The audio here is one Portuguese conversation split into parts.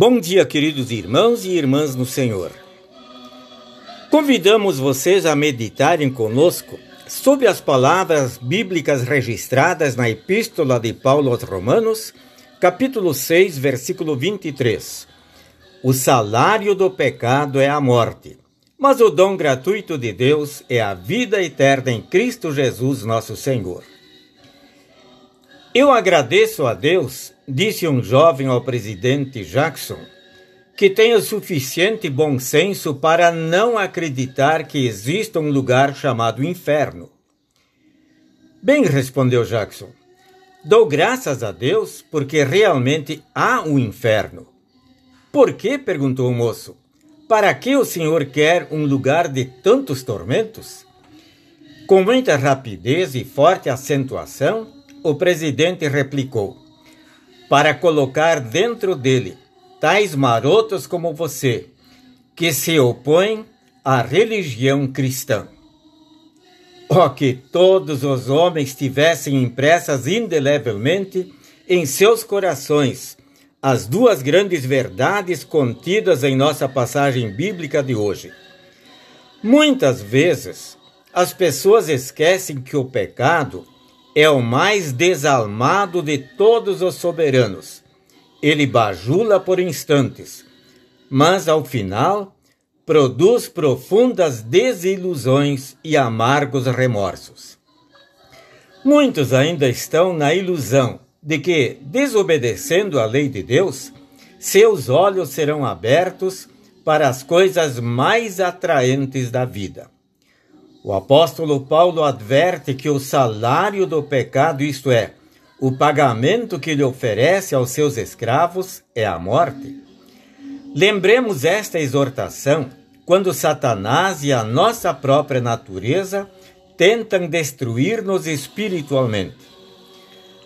Bom dia, queridos irmãos e irmãs no Senhor. Convidamos vocês a meditarem conosco sobre as palavras bíblicas registradas na Epístola de Paulo aos Romanos, capítulo 6, versículo 23. O salário do pecado é a morte, mas o dom gratuito de Deus é a vida eterna em Cristo Jesus, nosso Senhor. Eu agradeço a Deus, disse um jovem ao presidente Jackson, que tenha suficiente bom senso para não acreditar que exista um lugar chamado inferno. Bem, respondeu Jackson, dou graças a Deus porque realmente há um inferno. Por que? perguntou o moço. Para que o senhor quer um lugar de tantos tormentos? Com muita rapidez e forte acentuação, o presidente replicou: Para colocar dentro dele tais marotos como você, que se opõem à religião cristã. Oh, que todos os homens tivessem impressas indelevelmente em seus corações as duas grandes verdades contidas em nossa passagem bíblica de hoje. Muitas vezes, as pessoas esquecem que o pecado é o mais desalmado de todos os soberanos. Ele bajula por instantes, mas ao final produz profundas desilusões e amargos remorsos. Muitos ainda estão na ilusão de que, desobedecendo a lei de Deus, seus olhos serão abertos para as coisas mais atraentes da vida. O apóstolo Paulo adverte que o salário do pecado, isto é, o pagamento que ele oferece aos seus escravos, é a morte. Lembremos esta exortação quando Satanás e a nossa própria natureza tentam destruir-nos espiritualmente.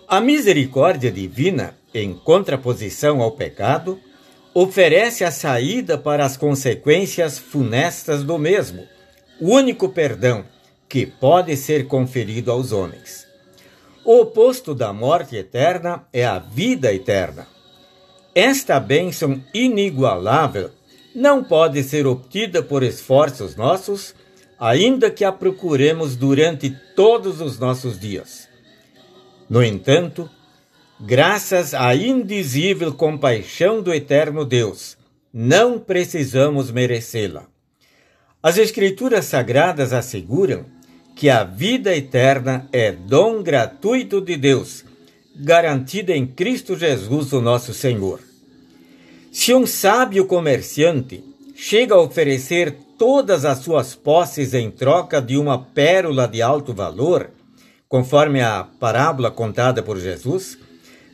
A misericórdia divina, em contraposição ao pecado, oferece a saída para as consequências funestas do mesmo, o único perdão que pode ser conferido aos homens. O oposto da morte eterna é a vida eterna. Esta bênção inigualável não pode ser obtida por esforços nossos, ainda que a procuremos durante todos os nossos dias. No entanto, graças à indizível compaixão do eterno Deus, não precisamos merecê-la. As Escrituras Sagradas asseguram que a vida eterna é dom gratuito de Deus, garantida em Cristo Jesus, o nosso Senhor. Se um sábio comerciante chega a oferecer todas as suas posses em troca de uma pérola de alto valor, conforme a parábola contada por Jesus,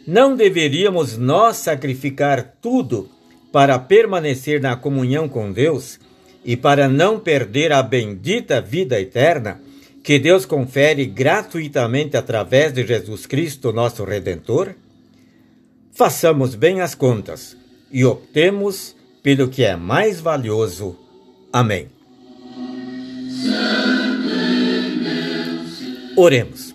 não deveríamos nós sacrificar tudo para permanecer na comunhão com Deus e para não perder a bendita vida eterna que Deus confere gratuitamente através de Jesus Cristo, nosso Redentor? Façamos bem as contas e optemos pelo que é mais valioso. Amém. Oremos.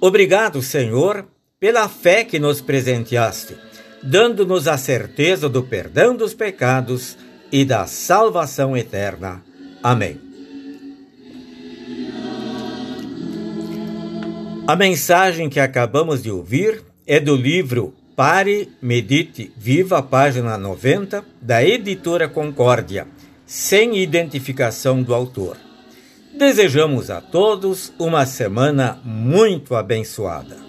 Obrigado, Senhor, pela fé que nos presenteaste, dando-nos a certeza do perdão dos pecados e da salvação eterna. Amém. A mensagem que acabamos de ouvir é do livro Pare, medite, viva página 90 da editora Concórdia, sem identificação do autor. Desejamos a todos uma semana muito abençoada.